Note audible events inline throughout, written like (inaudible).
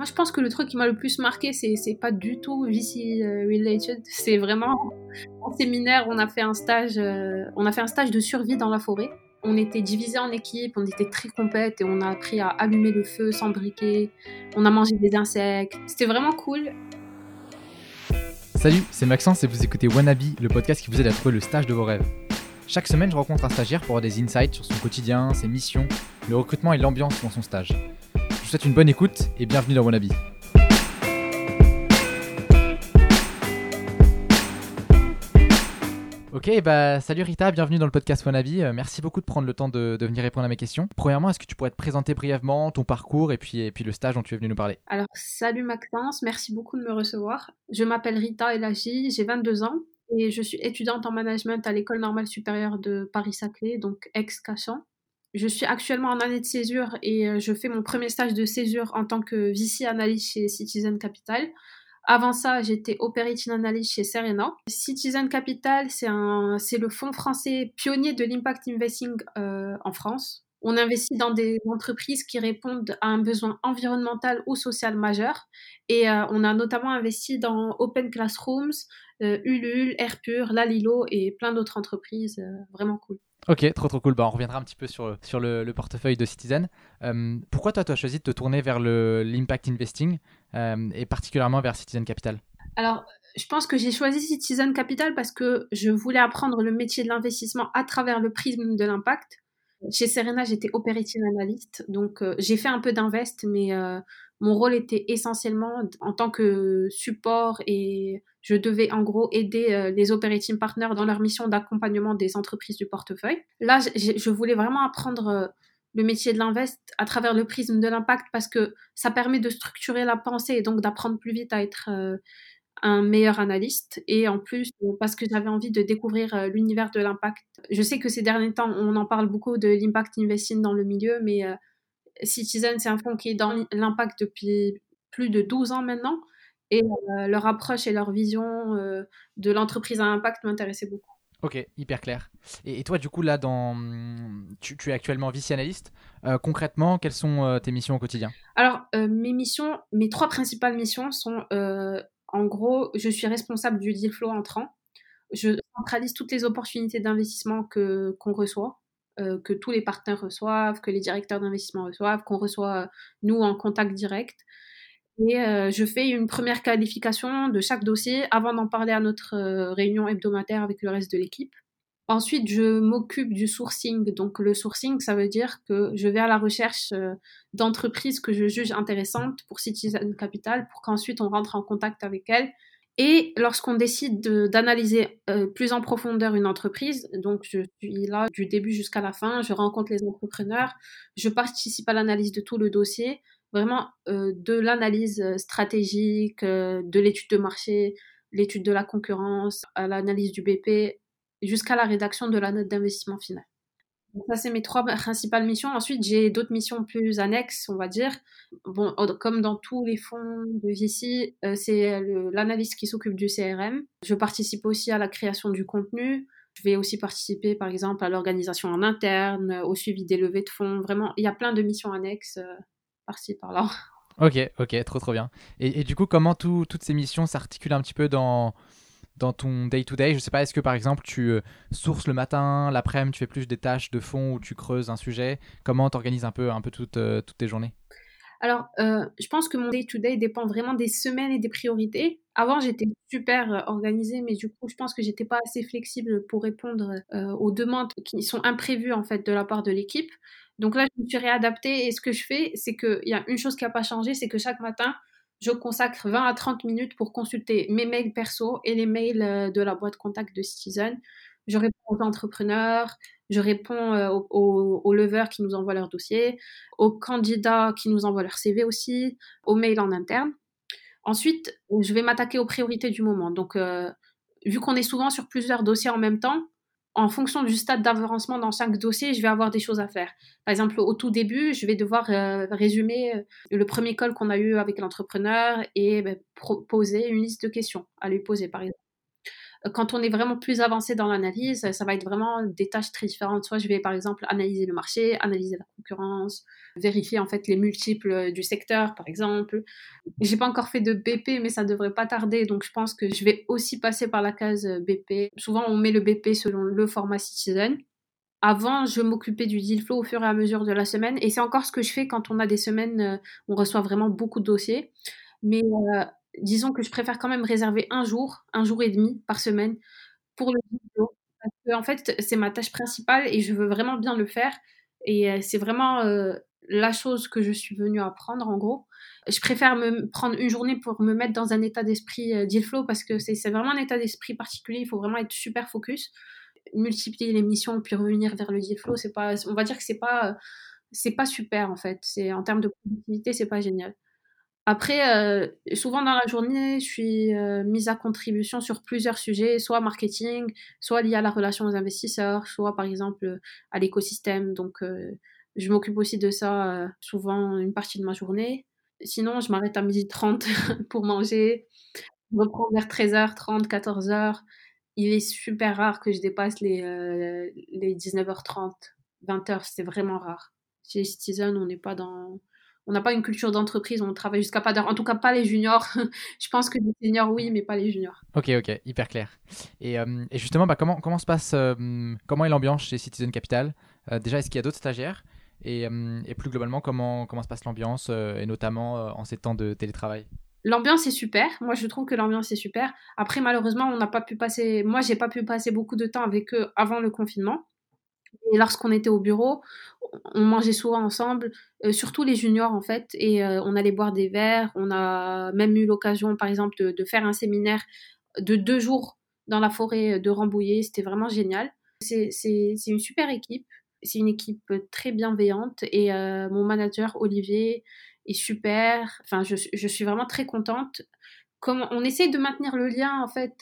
Moi, je pense que le truc qui m'a le plus marqué, c'est, pas du tout VC related. (laughs) C'est vraiment en séminaire, on a fait un stage, euh, on a fait un stage de survie dans la forêt. On était divisés en équipes, on était très compètes et on a appris à allumer le feu sans briquet. On a mangé des insectes. C'était vraiment cool. Salut, c'est Maxence et vous écoutez Wannabe, le podcast qui vous aide à trouver le stage de vos rêves. Chaque semaine, je rencontre un stagiaire pour avoir des insights sur son quotidien, ses missions, le recrutement et l'ambiance dans son stage vous souhaite une bonne écoute et bienvenue dans Wannabe. Ok, bah salut Rita, bienvenue dans le podcast Wannabe. Euh, merci beaucoup de prendre le temps de, venir répondre à mes questions. Premièrement, est-ce que tu pourrais te présenter brièvement ton parcours et puis, le stage dont tu es venu nous parler? Alors, salut Maxence, merci beaucoup de me recevoir. Je m'appelle Rita Elagi, j'ai 22 ans et je suis étudiante en management à l'école normale supérieure de Paris-Saclay, donc ex-Cachan. Je suis actuellement en année de césure et euh, je fais mon premier stage de césure en tant que VC analyst chez Citizen Capital. Avant ça, j'étais operating analyst chez Serena. Citizen Capital, c'est le fonds français pionnier de l'impact investing euh, en France. On investit dans des entreprises qui répondent à un besoin environnemental ou social majeur. Et euh, on a notamment investi dans Open Classrooms, Ulule, Airpure, Lalilo et plein d'autres entreprises vraiment cool. Ok, trop trop cool. Bah, on reviendra un petit peu sur, sur le, portefeuille de Citizen. Euh, pourquoi toi, tu as choisi de te tourner vers l'impact investing euh, et particulièrement vers Citizen Capital? Alors, je pense que j'ai choisi Citizen Capital parce que je voulais apprendre le métier de l'investissement à travers le prisme de l'impact. Chez Serena, j'étais operating analyst, donc euh, j'ai fait un peu d'invest, mais mon rôle était essentiellement en tant que support et je devais en gros aider euh, les operating partners dans leur mission d'accompagnement des entreprises du portefeuille. Là, je voulais vraiment apprendre euh, le métier de l'invest à travers le prisme de l'impact parce que ça permet de structurer la pensée et donc d'apprendre plus vite à être euh, un meilleur analyste et en plus parce que j'avais envie de découvrir l'univers de l'impact. Je sais que ces derniers temps, on en parle beaucoup de l'impact investing dans le milieu, mais Citizen, c'est un fonds qui est dans l'impact depuis plus de 12 ans maintenant. Et euh, leur approche et leur vision euh, de l'entreprise à impact m'intéressaient beaucoup. Ok, hyper clair. Et, toi, du coup, là, dans... tu, es actuellement vice-analyste. Euh, concrètement, quelles sont tes missions au quotidien? Alors, mes missions, mes trois principales missions sont, en gros, je suis responsable du deal flow entrant. Je centralise toutes les opportunités d'investissement que qu'on reçoit. Euh, que tous les partenaires reçoivent, que les directeurs d'investissement reçoivent, qu'on reçoit nous en contact direct. Et euh, je fais une première qualification de chaque dossier avant d'en parler à notre euh, réunion hebdomadaire avec le reste de l'équipe. Ensuite, je m'occupe du sourcing. Donc, le sourcing, ça veut dire que je vais à la recherche d'entreprises que je juge intéressantes pour Citizen Capital pour qu'ensuite on rentre en contact avec elles et lorsqu'on décide d'analyser euh, plus en profondeur une entreprise, donc je suis là du début jusqu'à la fin, je rencontre les entrepreneurs, je participe à l'analyse de tout le dossier, vraiment euh, de l'analyse euh, stratégique, de l'étude de marché, l'étude de la concurrence, à l'analyse du BP, jusqu'à la rédaction de la note d'investissement finale ça, c'est mes trois principales missions. Ensuite, j'ai d'autres missions plus annexes, on va dire. Bon, comme dans tous les fonds de VC, euh, c'est l'analyste qui s'occupe du CRM. Je participe aussi à la création du contenu. Je vais aussi participer, par exemple, à l'organisation en interne, au suivi des levées de fonds. Vraiment, il y a plein de missions annexes euh, par-ci, par-là. Ok, ok, trop, trop bien. Et, du coup, comment toutes ces missions s'articulent un petit peu dans dans ton day-to-day Je sais pas, est-ce que par exemple tu euh, sources le matin, l'après-midi tu fais plus des tâches de fond où tu creuses un sujet? Comment tu organises un peu, un peu toutes, euh, toutes tes journées? Alors, euh, je pense que mon day-to-day dépend vraiment des semaines et des priorités. Avant, j'étais super organisée, mais du coup, je pense que j'étais pas assez flexible pour répondre aux demandes qui sont imprévues en fait de la part de l'équipe. Donc là, je me suis réadaptée et ce que je fais, c'est qu'il y a une chose qui n'a pas changé, c'est que chaque matin, je consacre 20 à 30 minutes pour consulter mes mails perso et les mails euh, de la boîte contact de Citizen. Je réponds aux entrepreneurs, je réponds euh, aux, aux, leveurs qui nous envoient leur dossier, aux candidats qui nous envoient leur CV aussi, aux mails en interne. Ensuite, je vais m'attaquer aux priorités du moment. Donc, euh, vu qu'on est souvent sur plusieurs dossiers en même temps, en fonction du stade d'avancement dans chaque dossier, je vais avoir des choses à faire. Par exemple, au tout début, je vais devoir euh, résumer euh, le premier call qu'on a eu avec l'entrepreneur et ben, proposer une liste de questions à lui poser, par exemple. Quand on est vraiment plus avancé dans l'analyse, ça va être vraiment des tâches très différentes. Soit je vais par exemple analyser le marché, analyser la concurrence, vérifier en fait les multiples du secteur par exemple. J'ai pas encore fait de BP, mais ça devrait pas tarder, donc je pense que je vais aussi passer par la case BP. Souvent on met le BP selon le format Citizen. Avant, je m'occupais du deal flow au fur et à mesure de la semaine, et c'est encore ce que je fais quand on a des semaines où on reçoit vraiment beaucoup de dossiers. Mais euh, disons que je préfère quand même réserver un jour, un jour et demi par semaine pour le vidéo. Parce que, en fait, c'est ma tâche principale et je veux vraiment bien le faire. Et euh, c'est vraiment euh, la chose que je suis venue apprendre, en gros. Je préfère me prendre une journée pour me mettre dans un état d'esprit euh, deal flow parce que c'est vraiment un état d'esprit particulier. Il faut vraiment être super focus, multiplier les missions puis revenir vers le deal flow. Pas, on va dire que c'est pas, c'est pas super en fait. En termes de productivité, c'est pas génial. Après, euh, souvent dans la journée, je suis euh, mise à contribution sur plusieurs sujets, soit marketing, soit lié à la relation aux investisseurs, soit par exemple à l'écosystème. Donc, euh, je m'occupe aussi de ça souvent une partie de ma journée. Sinon, je m'arrête à midi 30 (laughs) pour manger. Je reprends vers 13h30, 14h. Il est super rare que je dépasse les, les 19h30, 20h. C'est vraiment rare. Chez Citizen, on n'est pas dans on n'a pas une culture d'entreprise, on travaille jusqu'à pas d'heure. En tout cas, pas les juniors. (laughs) je pense que les seniors, oui, mais pas les juniors. Ok, ok, hyper clair. Et, euh, justement, bah, comment, comment se passe, euh, comment est l'ambiance chez Citizen Capital? Euh, Déjà, est-ce qu'il y a d'autres stagiaires? Et, plus globalement, comment, comment se passe l'ambiance, et notamment en ces temps de télétravail? L'ambiance est super. Moi, je trouve que l'ambiance est super. Après, malheureusement, on n'a pas pu passer. Moi, j'ai pas pu passer beaucoup de temps avec eux avant le confinement. Et lorsqu'on était au bureau, on mangeait souvent ensemble, euh, surtout les juniors en fait, et euh, on allait boire des verres. On a même eu l'occasion, par exemple, de, faire un séminaire de deux jours dans la forêt de Rambouillet. C'était vraiment génial. C'est une super équipe. C'est une équipe très bienveillante et euh, mon manager Olivier est super. Enfin, je, je, suis vraiment très contente. Comme on essaie de maintenir le lien en fait,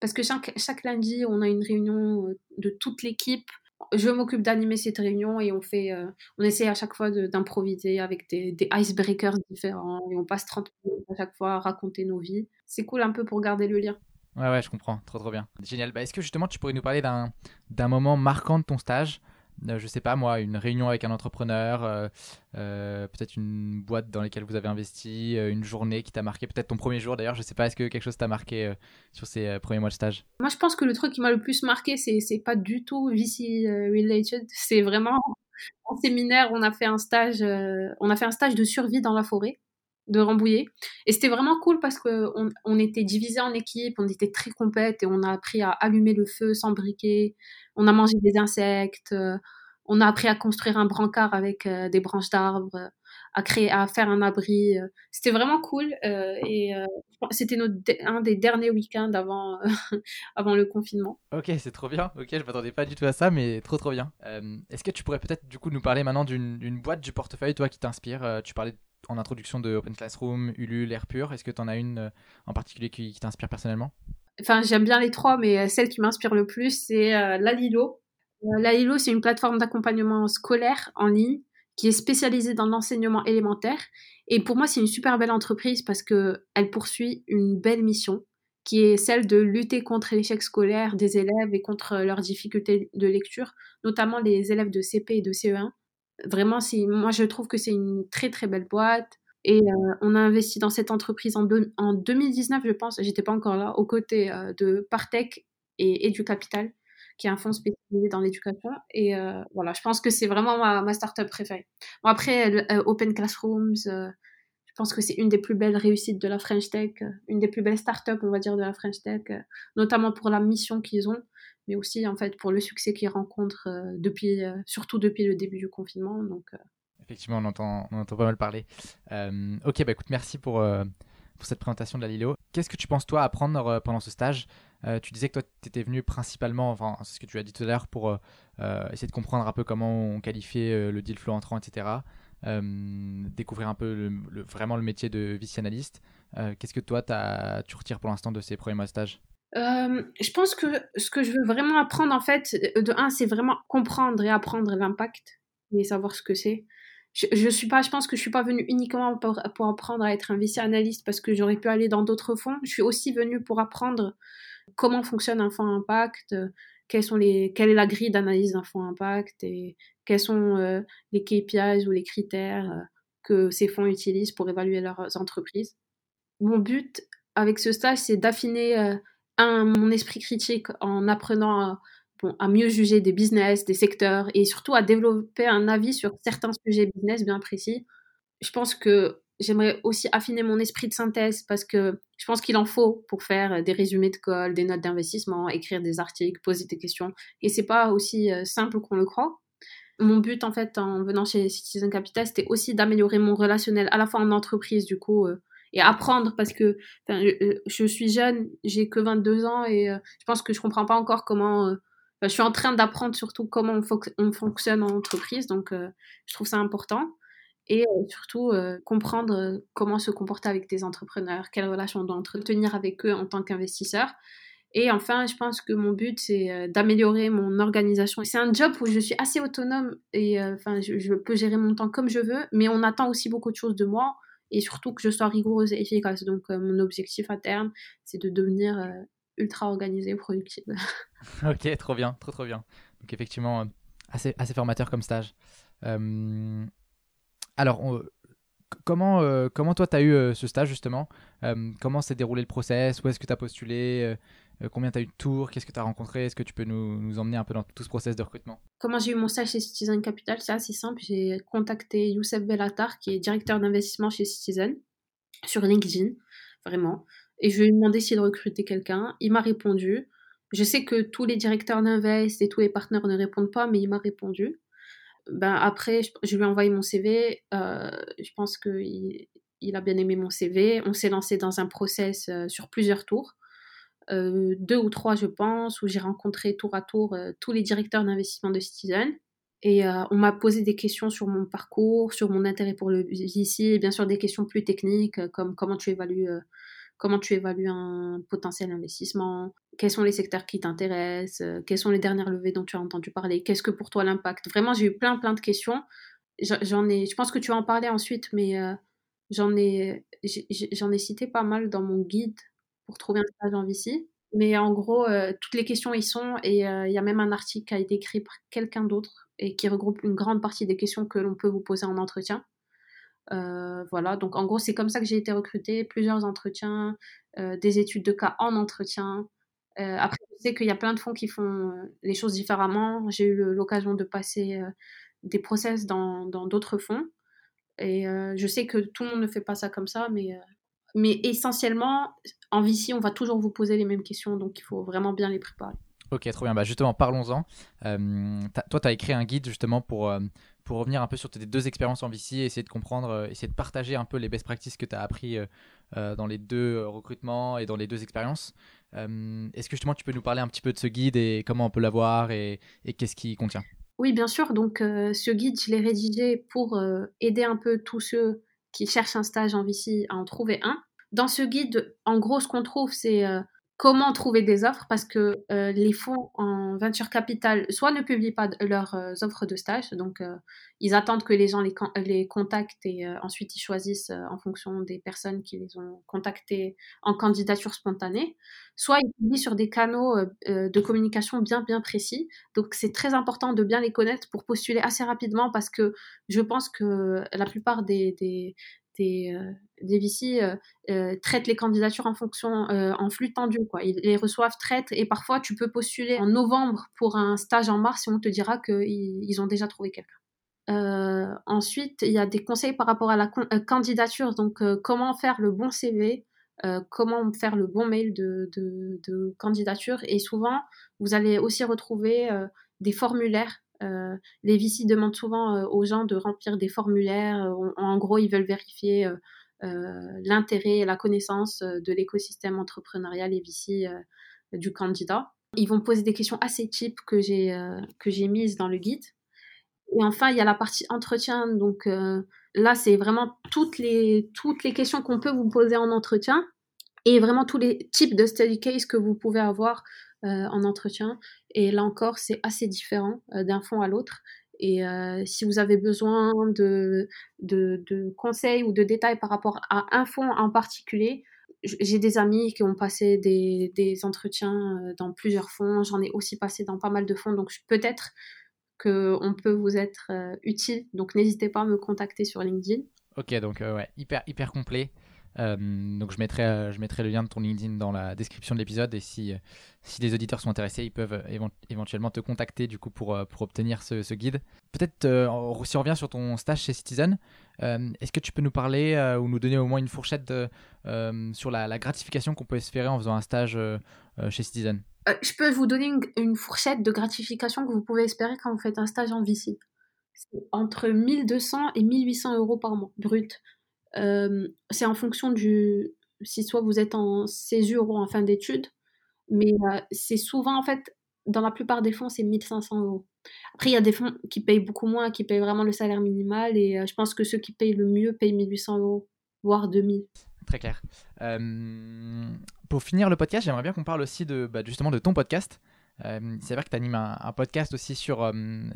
parce que chaque, chaque lundi on a une réunion de toute l'équipe je m'occupe d'animer cette réunion et on fait, euh, on essaie à chaque fois d'improviser avec des, icebreakers différents et on passe 30 minutes à chaque fois à raconter nos vies. C'est cool un peu pour garder le lien. Ouais, ouais, je comprends. Trop, trop bien. Génial. Bah, Est-ce que justement tu pourrais nous parler d'un moment marquant de ton stage? Je sais pas moi, une réunion avec un entrepreneur, euh, euh, peut-être une boîte dans laquelle vous avez investi, une journée qui t'a marqué, peut-être ton premier jour d'ailleurs, je sais pas, est-ce que quelque chose t'a marqué sur ces premiers mois de stage? Moi je pense que le truc qui m'a le plus marqué, c'est pas du tout VC related, c'est vraiment en séminaire, on a fait un stage, on a fait un stage de survie dans la forêt de Rambouillet. Et c'était vraiment cool parce qu'on on était divisés en équipes, on était très compètes et on a appris à allumer le feu sans briquet. On a mangé des insectes, euh, on a appris à construire un brancard avec euh, des branches d'arbres, à créer, à faire un abri. Euh. C'était vraiment cool et c'était un des derniers week-ends avant, (laughs) avant le confinement. Ok, c'est trop bien. Ok, je m'attendais pas du tout à ça, mais trop trop bien. Est-ce que tu pourrais peut-être du coup nous parler maintenant d'une boîte du portefeuille, toi, qui t'inspire Tu parlais en introduction de Open Classroom, Ulule, Airpure. Est-ce que tu en as une en particulier qui t'inspire personnellement? Enfin j'aime bien les trois, mais euh, celle qui m'inspire le plus, c'est euh, Lalilo. Euh, Lalilo, c'est une plateforme d'accompagnement scolaire en ligne qui est spécialisée dans l'enseignement élémentaire. Et pour moi, c'est une super belle entreprise parce que elle poursuit une belle mission qui est celle de lutter contre l'échec scolaire des élèves et contre leurs difficultés de lecture, notamment les élèves de CP et de CE1. Vraiment, moi je trouve que c'est une très très belle boîte. Et euh, on a investi dans cette entreprise en, en 2019, je pense, j'étais pas encore là, aux côtés euh, de Partech et EduCapital, qui est un fonds spécialisé dans l'éducation. Et euh, voilà, je pense que c'est vraiment ma, ma startup préférée. Bon, après, Open Classrooms, je pense que c'est une des plus belles réussites de la French Tech, une des plus belles startups, on va dire, de la French Tech, notamment pour la mission qu'ils ont, mais aussi en fait pour le succès qu'ils rencontrent depuis, surtout depuis le début du confinement. Donc Effectivement, on entend, entend pas mal parler. Euh, ok, bah écoute, merci pour, euh, pour cette présentation de la Lilo. Qu'est-ce que tu penses, toi, apprendre euh, pendant ce stage? Tu disais que toi, tu étais venu principalement, enfin, c'est ce que tu as dit tout à l'heure, pour essayer de comprendre un peu comment on qualifiait le deal flow entrant, etc. découvrir un peu vraiment le métier de vice analyste. Qu'est-ce que toi, tu retires pour l'instant de ces premiers mois de stage? Je pense que ce que je veux vraiment apprendre, en fait, de un, c'est vraiment comprendre et apprendre l'impact et savoir ce que c'est je, suis pas, je pense que je suis pas venue uniquement pour, apprendre à être un VC analyste parce que j'aurais pu aller dans d'autres fonds. Je suis aussi venue pour apprendre comment fonctionne un fonds impact, sont les, quelle est la grille d'analyse d'un fonds impact et quels sont les KPIs ou les critères que ces fonds utilisent pour évaluer leurs entreprises. Mon but avec ce stage, c'est d'affiner mon esprit critique en apprenant à, à mieux juger des business, des secteurs et surtout à développer un avis sur certains sujets business bien précis. Je pense que j'aimerais aussi affiner mon esprit de synthèse parce que je pense qu'il en faut pour faire des résumés de call, des notes d'investissement, écrire des articles, poser des questions. Et c'est pas aussi euh, simple qu'on le croit. Mon but, en fait, en venant chez Citizen Capital, c'était aussi d'améliorer mon relationnel à la fois en entreprise, du coup, euh, et apprendre parce que je, suis jeune, j'ai que 22 ans et euh, je pense que je comprends pas encore comment je suis en train d'apprendre surtout comment on, fonctionne en entreprise, donc euh, je trouve ça important. Et euh, surtout euh, comprendre comment se comporter avec des entrepreneurs, quelles relations on doit entretenir avec eux en tant qu'investisseur. Et enfin, je pense que mon but, c'est d'améliorer mon organisation. C'est un job où je suis assez autonome et je, peux gérer mon temps comme je veux, mais on attend aussi beaucoup de choses de moi et surtout que je sois rigoureuse et efficace. Donc, mon objectif à terme, c'est de devenir ultra organisée, productive. (laughs) ok, trop bien, trop trop bien. Donc effectivement, euh, assez, assez formateur comme stage. Euh, alors, comment, euh, comment toi tu as eu ce stage justement? Comment s'est déroulé le process? Où est-ce que tu as postulé Combien tu as eu de tours? Qu'est-ce que tu as rencontré? Est-ce que tu peux nous, nous, emmener un peu dans tout ce process de recrutement? Comment j'ai eu mon stage chez Citizen Capital C'est assez simple. J'ai contacté Youssef Bellatar, qui est directeur d'investissement chez Citizen, sur LinkedIn, vraiment. Et je lui ai demandé s'il recrutait quelqu'un. Il m'a répondu. Je sais que tous les directeurs d'invest et tous les partenaires ne répondent pas, mais il m'a répondu. Ben après, je, lui ai envoyé mon CV. Euh, je pense qu'il il a bien aimé mon CV. On s'est lancé dans un process euh, sur plusieurs tours. Euh, deux ou trois, je pense, où j'ai rencontré tour à tour tous les directeurs d'investissement de Citizen. Et on m'a posé des questions sur mon parcours, sur mon intérêt pour le VC, et bien sûr des questions plus techniques, comme comment tu évalues comment tu évalues un potentiel investissement, quels sont les secteurs qui t'intéressent, euh, quelles sont les dernières levées dont tu as entendu parler, qu'est-ce que pour toi l'impact? Vraiment, j'ai eu plein, plein de questions. J'en ai, je pense que tu vas en parler ensuite, mais euh, j'en ai, j'en ai cité pas mal dans mon guide pour trouver un stage en VC. Mais en gros, euh, toutes les questions y sont et il y a même un article qui a été écrit par quelqu'un d'autre et qui regroupe une grande partie des questions que l'on peut vous poser en entretien. Euh, voilà, donc en gros, c'est comme ça que j'ai été recrutée, plusieurs entretiens, euh, des études de cas en entretien. Euh, après, je sais qu'il y a plein de fonds qui font les choses différemment. J'ai eu l'occasion de passer des process dans d'autres fonds. Et je sais que tout le monde ne fait pas ça comme ça, mais, mais essentiellement, en VC, on va toujours vous poser les mêmes questions, donc il faut vraiment bien les préparer. Ok, trop bien. Bah justement, parlons-en. toi, tu as écrit un guide justement pour pour revenir un peu sur tes deux expériences en VC, essayer de comprendre, euh, essayer de partager un peu les best practices que tu as appris euh, euh, dans les deux recrutements et dans les deux expériences. Est-ce que justement tu peux nous parler un petit peu de ce guide et comment on peut l'avoir et, qu'est-ce qu'il contient? Oui, bien sûr. Donc ce guide, je l'ai rédigé pour aider un peu tous ceux qui cherchent un stage en VC à en trouver un. Dans ce guide, en gros, ce qu'on trouve, c'est comment trouver des offres parce que euh, les fonds en venture capital soit ne publient pas leurs euh, offres de stage, donc euh, ils attendent que les gens les, contactent et ensuite ils choisissent en fonction des personnes qui les ont contactés en candidature spontanée, soit ils publient sur des canaux de communication bien bien précis. Donc c'est très important de bien les connaître pour postuler assez rapidement parce que je pense que la plupart des, des, euh, des VC euh, euh, traitent les candidatures en fonction, en flux tendu. Quoi. Ils les reçoivent, traitent, et parfois tu peux postuler en novembre pour un stage en mars et on te dira qu'ils ils ont déjà trouvé quelqu'un. ensuite, il y a des conseils par rapport à la candidature, donc comment faire le bon CV, comment faire le bon mail de, candidature, et souvent, vous allez aussi retrouver des formulaires euh, les VC demandent souvent euh, aux gens de remplir des formulaires. Euh, en gros, ils veulent vérifier l'intérêt et la connaissance de l'écosystème entrepreneurial et VC du candidat. Ils vont poser des questions assez types que j'ai que j'ai mises dans le guide. Et enfin, il y a la partie entretien. Donc là, c'est vraiment toutes les toutes les questions qu'on peut vous poser en entretien et vraiment tous les types de study case que vous pouvez avoir en entretien. Et là encore, c'est assez différent euh, d'un fond à l'autre. Et euh, si vous avez besoin de, de, conseils ou de détails par rapport à un fonds en particulier, j'ai des amis qui ont passé des, des entretiens dans plusieurs fonds. J'en ai aussi passé dans pas mal de fonds. Donc peut-être qu'on peut vous être utile. Donc n'hésitez pas à me contacter sur LinkedIn. Ok, donc ouais, hyper, hyper complet. Euh, donc je mettrai, euh, je mettrai le lien de ton LinkedIn dans la description de l'épisode et si, euh, si les auditeurs sont intéressés, ils peuvent éventuellement te contacter du coup pour, obtenir ce, guide. Peut-être si on revient sur ton stage chez Citizen, est-ce que tu peux nous parler ou nous donner au moins une fourchette sur la, gratification qu'on peut espérer en faisant un stage chez Citizen? Je peux vous donner une, fourchette de gratification que vous pouvez espérer quand vous faites un stage en VC. Entre 1200 et 1800 euros par mois, brut. Euh, c'est en fonction du. Si soit vous êtes en césure ou en fin d'études, mais euh, c'est souvent, en fait, dans la plupart des fonds, c'est 1500 euros. Après, il y a des fonds qui payent beaucoup moins, qui payent vraiment le salaire minimal, et euh, je pense que ceux qui payent le mieux payent 1800 euros, voire 2000. Très clair. pour finir le podcast, j'aimerais bien qu'on parle aussi de, bah, justement de ton podcast. Euh, c'est vrai que tu animes un, podcast aussi sur euh,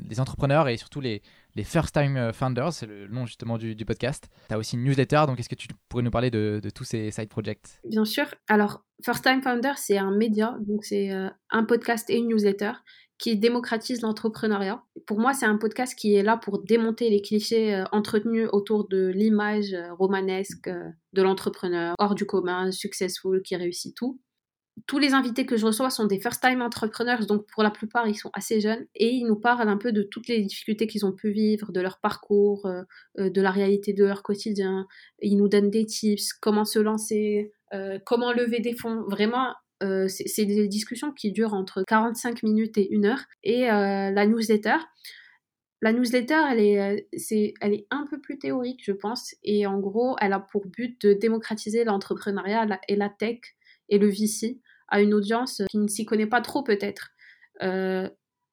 les entrepreneurs et surtout les, les First Time euh, Founders, c'est le nom justement du, podcast. Tu as aussi une newsletter, donc est-ce que tu pourrais nous parler de, de tous ces side projects? Bien sûr. Alors, First Time Founders, c'est un média, donc c'est un podcast et une newsletter qui démocratise l'entrepreneuriat. Pour moi, c'est un podcast qui est là pour démonter les clichés entretenus autour de l'image romanesque de l'entrepreneur, hors du commun, successful, qui réussit tout tous les invités que je reçois sont des first-time entrepreneurs, donc pour la plupart, ils sont assez jeunes et ils nous parlent un peu de toutes les difficultés qu'ils ont pu vivre, de leur parcours, euh, euh, de la réalité de leur quotidien. Ils nous donnent des tips, comment se lancer, euh, comment lever des fonds. Vraiment, c'est des discussions qui durent entre 45 minutes et une heure. Et la newsletter, la newsletter, elle est, elle est un peu plus théorique, je pense. Et en gros, elle a pour but de démocratiser l'entrepreneuriat et la tech et le VC à une audience qui ne s'y connaît pas trop peut-être. Euh,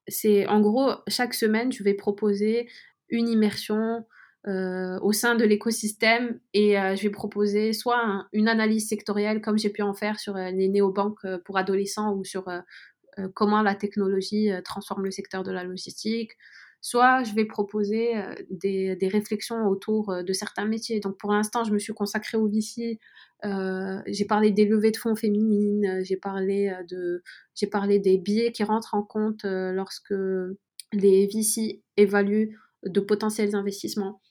c'est en gros, chaque semaine, je vais proposer une immersion euh, au sein de l'écosystème et euh, je vais proposer soit une analyse sectorielle comme j'ai pu en faire sur les néobanques pour adolescents ou sur comment la technologie transforme le secteur de la logistique, soit je vais proposer des, des, réflexions autour de certains métiers. Donc pour l'instant, je me suis consacrée au VC euh, j'ai parlé des levées de fonds féminines, euh, j'ai parlé euh, des billets qui rentrent en compte lorsque les VC évaluent de potentiels investissements.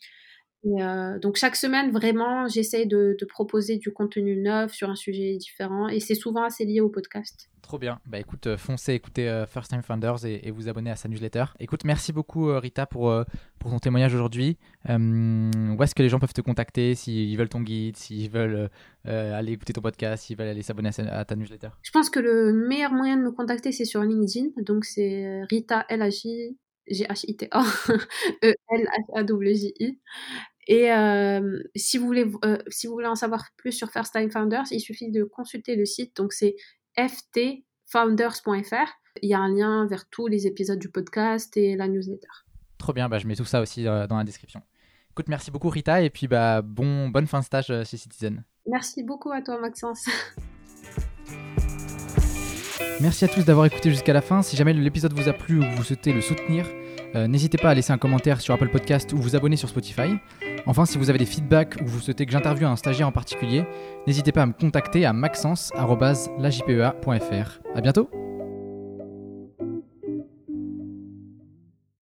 Donc chaque semaine, vraiment, j'essaye de, proposer du contenu neuf sur un sujet différent et c'est souvent assez lié au podcast. Trop bien. Bah écoute, euh, foncez écoutez euh, First Time Founders et, vous abonnez à sa newsletter. Écoute, merci beaucoup euh, Rita pour, pour ton témoignage aujourd'hui. où est-ce que les gens peuvent te contacter s'ils veulent ton guide, s'ils veulent aller écouter ton podcast, s'ils veulent aller s'abonner à, ta newsletter? Je pense que le meilleur moyen de me contacter, c'est sur LinkedIn. Donc c'est Rita L-H-I. G-H-I-T-A, E-L-H-A-W-J-I. Et si, vous voulez, si vous voulez en savoir plus sur First Time Founders, il suffit de consulter le site. Donc c'est ftfounders.fr. Il y a un lien vers tous les épisodes du podcast et la newsletter. Trop bien, bah, je mets tout ça aussi euh, dans la description. Écoute, merci beaucoup Rita et puis bah, bon, bonne fin de stage euh, chez Citizen. Merci beaucoup à toi Maxence. Merci à tous d'avoir écouté jusqu'à la fin. Si jamais l'épisode vous a plu ou vous souhaitez le soutenir, euh, n'hésitez pas à laisser un commentaire sur Apple Podcast ou vous abonner sur Spotify. Enfin, si vous avez des feedbacks ou vous souhaitez que j'interviewe un stagiaire en particulier, n'hésitez pas à me contacter à maxence.lajpea.fr. A bientôt